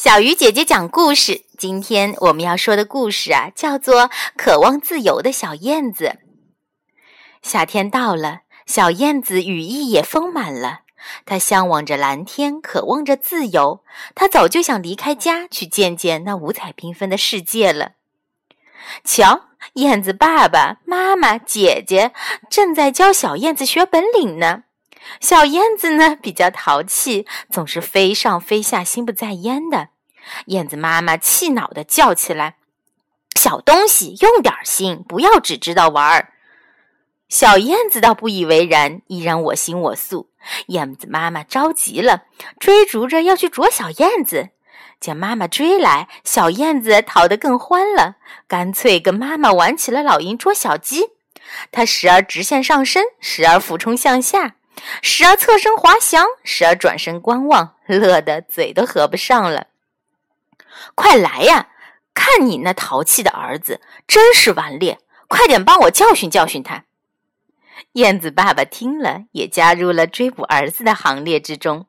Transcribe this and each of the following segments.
小鱼姐姐讲故事。今天我们要说的故事啊，叫做《渴望自由的小燕子》。夏天到了，小燕子羽翼也丰满了，它向往着蓝天，渴望着自由。它早就想离开家，去见见那五彩缤纷的世界了。瞧，燕子爸爸妈妈、姐姐正在教小燕子学本领呢。小燕子呢比较淘气，总是飞上飞下，心不在焉的。燕子妈妈气恼地叫起来：“小东西，用点心，不要只知道玩儿。”小燕子倒不以为然，依然我行我素。燕子妈妈着急了，追逐着要去啄小燕子。见妈妈追来，小燕子逃得更欢了，干脆跟妈妈玩起了老鹰捉小鸡。它时而直线上升，时而俯冲向下。时而侧身滑翔，时而转身观望，乐得嘴都合不上了。快来呀，看你那淘气的儿子，真是顽劣！快点帮我教训教训他。燕子爸爸听了，也加入了追捕儿子的行列之中。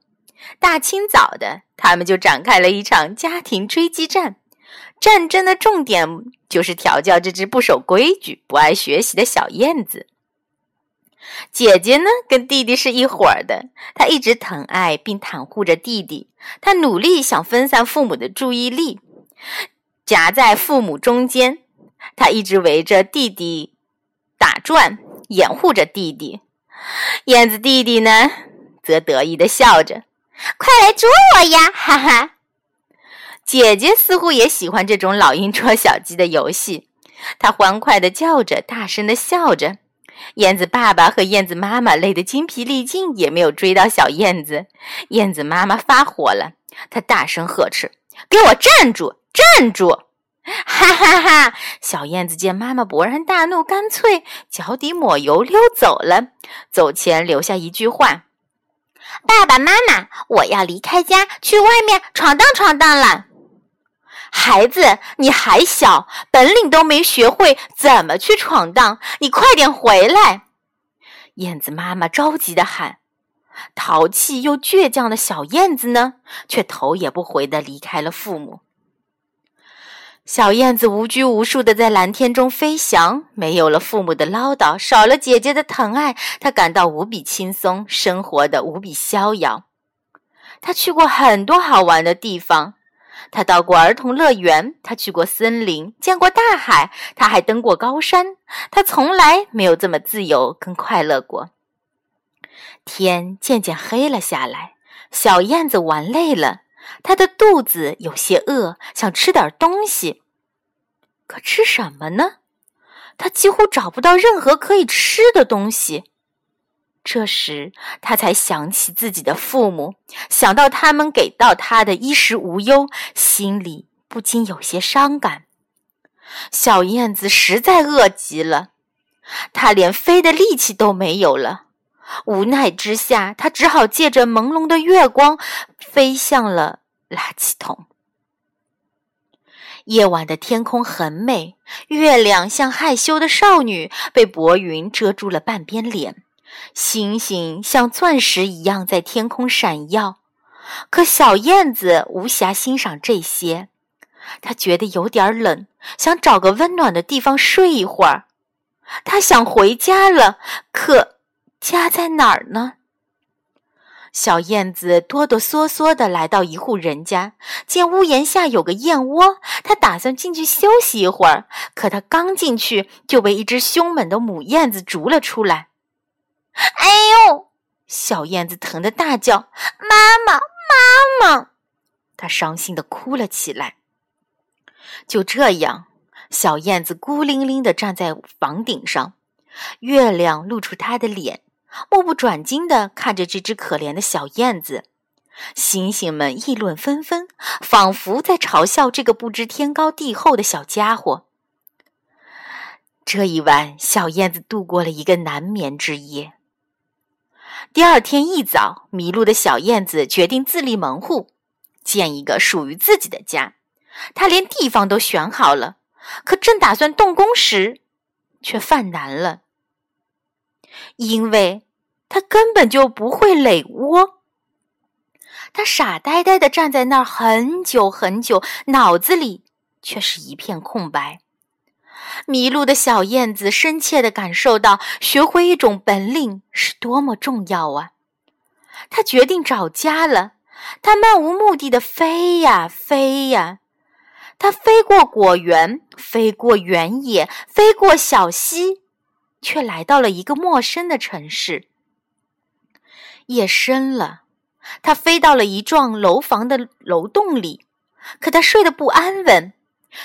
大清早的，他们就展开了一场家庭追击战。战争的重点就是调教这只不守规矩、不爱学习的小燕子。姐姐呢，跟弟弟是一伙儿的。她一直疼爱并袒护着弟弟，她努力想分散父母的注意力，夹在父母中间。她一直围着弟弟打转，掩护着弟弟。燕子弟弟呢，则得意的笑着：“快来捉我呀！”哈哈。姐姐似乎也喜欢这种老鹰捉小鸡的游戏，她欢快的叫着，大声的笑着。燕子爸爸和燕子妈妈累得精疲力尽，也没有追到小燕子。燕子妈妈发火了，她大声呵斥：“给我站住！站住！”哈哈哈！小燕子见妈妈勃然大怒，干脆脚底抹油溜走了。走前留下一句话：“爸爸妈妈，我要离开家，去外面闯荡闯荡了。”孩子，你还小，本领都没学会，怎么去闯荡？你快点回来！燕子妈妈着急的喊。淘气又倔强的小燕子呢，却头也不回的离开了父母。小燕子无拘无束的在蓝天中飞翔，没有了父母的唠叨，少了姐姐的疼爱，她感到无比轻松，生活的无比逍遥。她去过很多好玩的地方。他到过儿童乐园，他去过森林，见过大海，他还登过高山。他从来没有这么自由跟快乐过。天渐渐黑了下来，小燕子玩累了，它的肚子有些饿，想吃点东西。可吃什么呢？它几乎找不到任何可以吃的东西。这时，他才想起自己的父母，想到他们给到他的衣食无忧，心里不禁有些伤感。小燕子实在饿极了，它连飞的力气都没有了。无奈之下，它只好借着朦胧的月光，飞向了垃圾桶。夜晚的天空很美，月亮像害羞的少女，被薄云遮住了半边脸。星星像钻石一样在天空闪耀，可小燕子无暇欣赏这些。它觉得有点冷，想找个温暖的地方睡一会儿。它想回家了，可家在哪儿呢？小燕子哆哆嗦嗦地来到一户人家，见屋檐下有个燕窝，它打算进去休息一会儿。可它刚进去，就被一只凶猛的母燕子逐了出来。哎呦！小燕子疼得大叫：“妈妈，妈妈！”它伤心的哭了起来。就这样，小燕子孤零零的站在房顶上，月亮露出它的脸，目不转睛的看着这只可怜的小燕子。星星们议论纷纷，仿佛在嘲笑这个不知天高地厚的小家伙。这一晚，小燕子度过了一个难眠之夜。第二天一早，迷路的小燕子决定自立门户，建一个属于自己的家。他连地方都选好了，可正打算动工时，却犯难了，因为他根本就不会垒窝。他傻呆呆的站在那儿很久很久，脑子里却是一片空白。迷路的小燕子深切的感受到，学会一种本领是多么重要啊！它决定找家了。它漫无目的的飞呀飞呀，它飞过果园，飞过原野，飞过小溪，却来到了一个陌生的城市。夜深了，他飞到了一幢楼房的楼洞里，可他睡得不安稳。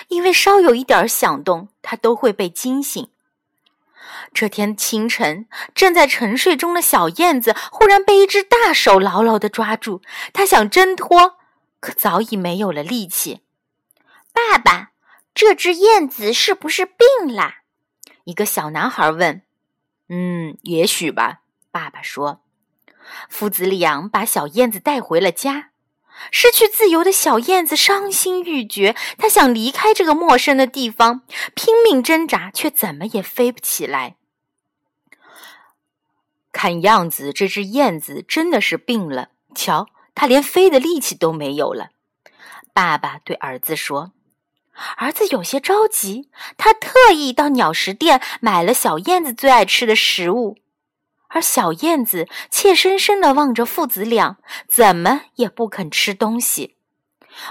因为稍有一点响动，他都会被惊醒。这天清晨，正在沉睡中的小燕子忽然被一只大手牢牢地抓住，它想挣脱，可早已没有了力气。爸爸，这只燕子是不是病了？一个小男孩问。“嗯，也许吧。”爸爸说。父子俩把小燕子带回了家。失去自由的小燕子伤心欲绝，它想离开这个陌生的地方，拼命挣扎，却怎么也飞不起来。看样子，这只燕子真的是病了。瞧，它连飞的力气都没有了。爸爸对儿子说：“儿子有些着急，他特意到鸟食店买了小燕子最爱吃的食物。”而小燕子怯生生地望着父子俩，怎么也不肯吃东西。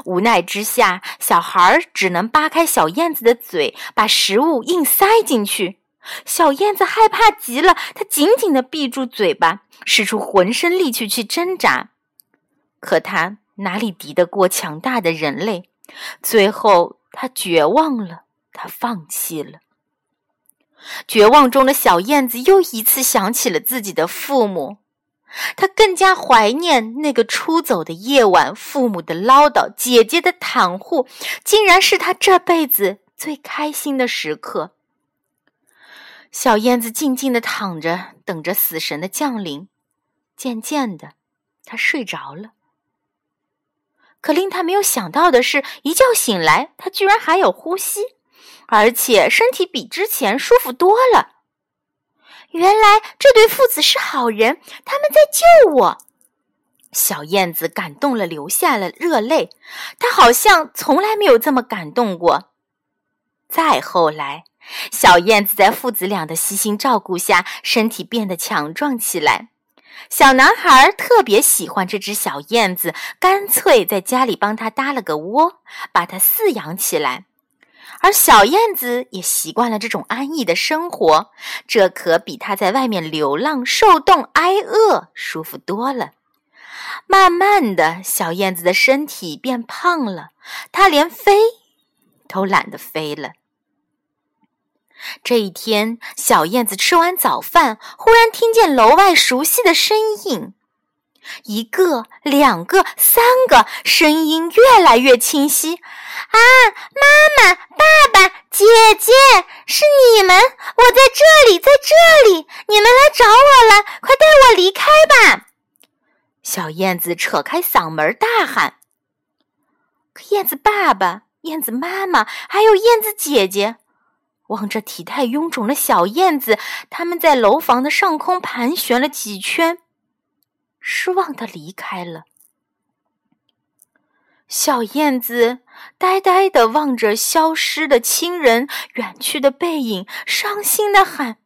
无奈之下，小孩只能扒开小燕子的嘴，把食物硬塞进去。小燕子害怕极了，它紧紧地闭住嘴巴，使出浑身力气去挣扎。可它哪里敌得过强大的人类？最后，它绝望了，它放弃了。绝望中的小燕子又一次想起了自己的父母，她更加怀念那个出走的夜晚，父母的唠叨，姐姐的袒护，竟然是她这辈子最开心的时刻。小燕子静静地躺着，等着死神的降临。渐渐的，她睡着了。可令她没有想到的是，一觉醒来，她居然还有呼吸。而且身体比之前舒服多了。原来这对父子是好人，他们在救我。小燕子感动了，流下了热泪。她好像从来没有这么感动过。再后来，小燕子在父子俩的悉心照顾下，身体变得强壮起来。小男孩特别喜欢这只小燕子，干脆在家里帮它搭了个窝，把它饲养起来。而小燕子也习惯了这种安逸的生活，这可比它在外面流浪、受冻、挨饿舒服多了。慢慢的，小燕子的身体变胖了，它连飞都懒得飞了。这一天，小燕子吃完早饭，忽然听见楼外熟悉的声音。一个，两个，三个，声音越来越清晰。啊，妈妈，爸爸，姐姐，是你们！我在这里，在这里，你们来找我了，快带我离开吧！小燕子扯开嗓门大喊。可燕子爸爸、燕子妈妈还有燕子姐姐，望着体态臃肿的小燕子，他们在楼房的上空盘旋了几圈。失望的离开了。小燕子呆呆的望着消失的亲人、远去的背影，伤心的喊：“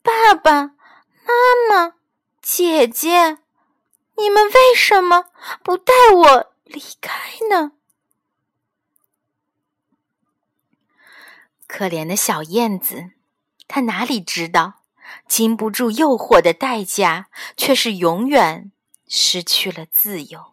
爸爸妈妈，姐姐，你们为什么不带我离开呢？”可怜的小燕子，它哪里知道？经不住诱惑的代价，却是永远失去了自由。